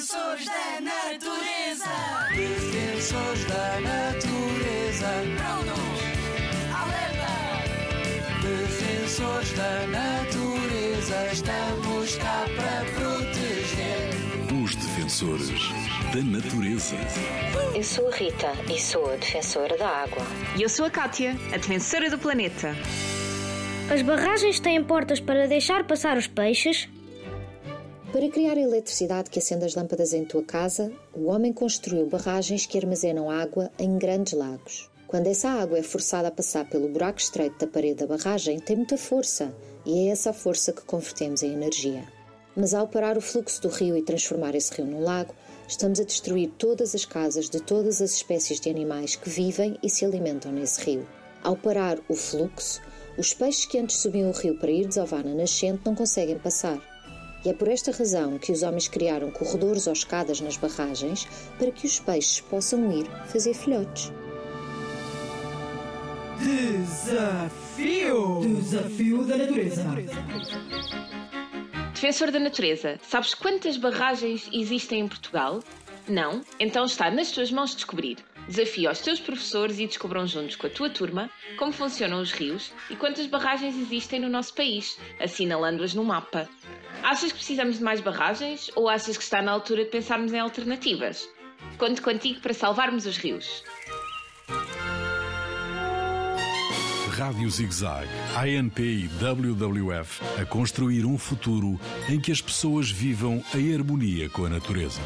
Defensores da natureza. Defensores da natureza. Prontos. Alerta. Defensores da natureza. Estamos cá para proteger. Os defensores da natureza. Eu sou a Rita e sou a defensora da água. E eu sou a Kátia, a defensora do planeta. As barragens têm portas para deixar passar os peixes? Para criar a eletricidade que acende as lâmpadas em tua casa, o homem construiu barragens que armazenam água em grandes lagos. Quando essa água é forçada a passar pelo buraco estreito da parede da barragem, tem muita força, e é essa força que convertemos em energia. Mas ao parar o fluxo do rio e transformar esse rio num lago, estamos a destruir todas as casas de todas as espécies de animais que vivem e se alimentam nesse rio. Ao parar o fluxo, os peixes que antes subiam o rio para ir desovar na nascente não conseguem passar. E é por esta razão que os homens criaram corredores ou escadas nas barragens para que os peixes possam ir fazer filhotes. Desafio! Desafio da natureza. Defensor da natureza, sabes quantas barragens existem em Portugal? Não? Então está nas tuas mãos descobrir. Desafia os teus professores e descobram juntos com a tua turma como funcionam os rios e quantas barragens existem no nosso país, assinalando-as no mapa. Achas que precisamos de mais barragens ou achas que está na altura de pensarmos em alternativas? Conto contigo para salvarmos os rios. Rádio ZigZag, ANP e WWF a construir um futuro em que as pessoas vivam em harmonia com a natureza.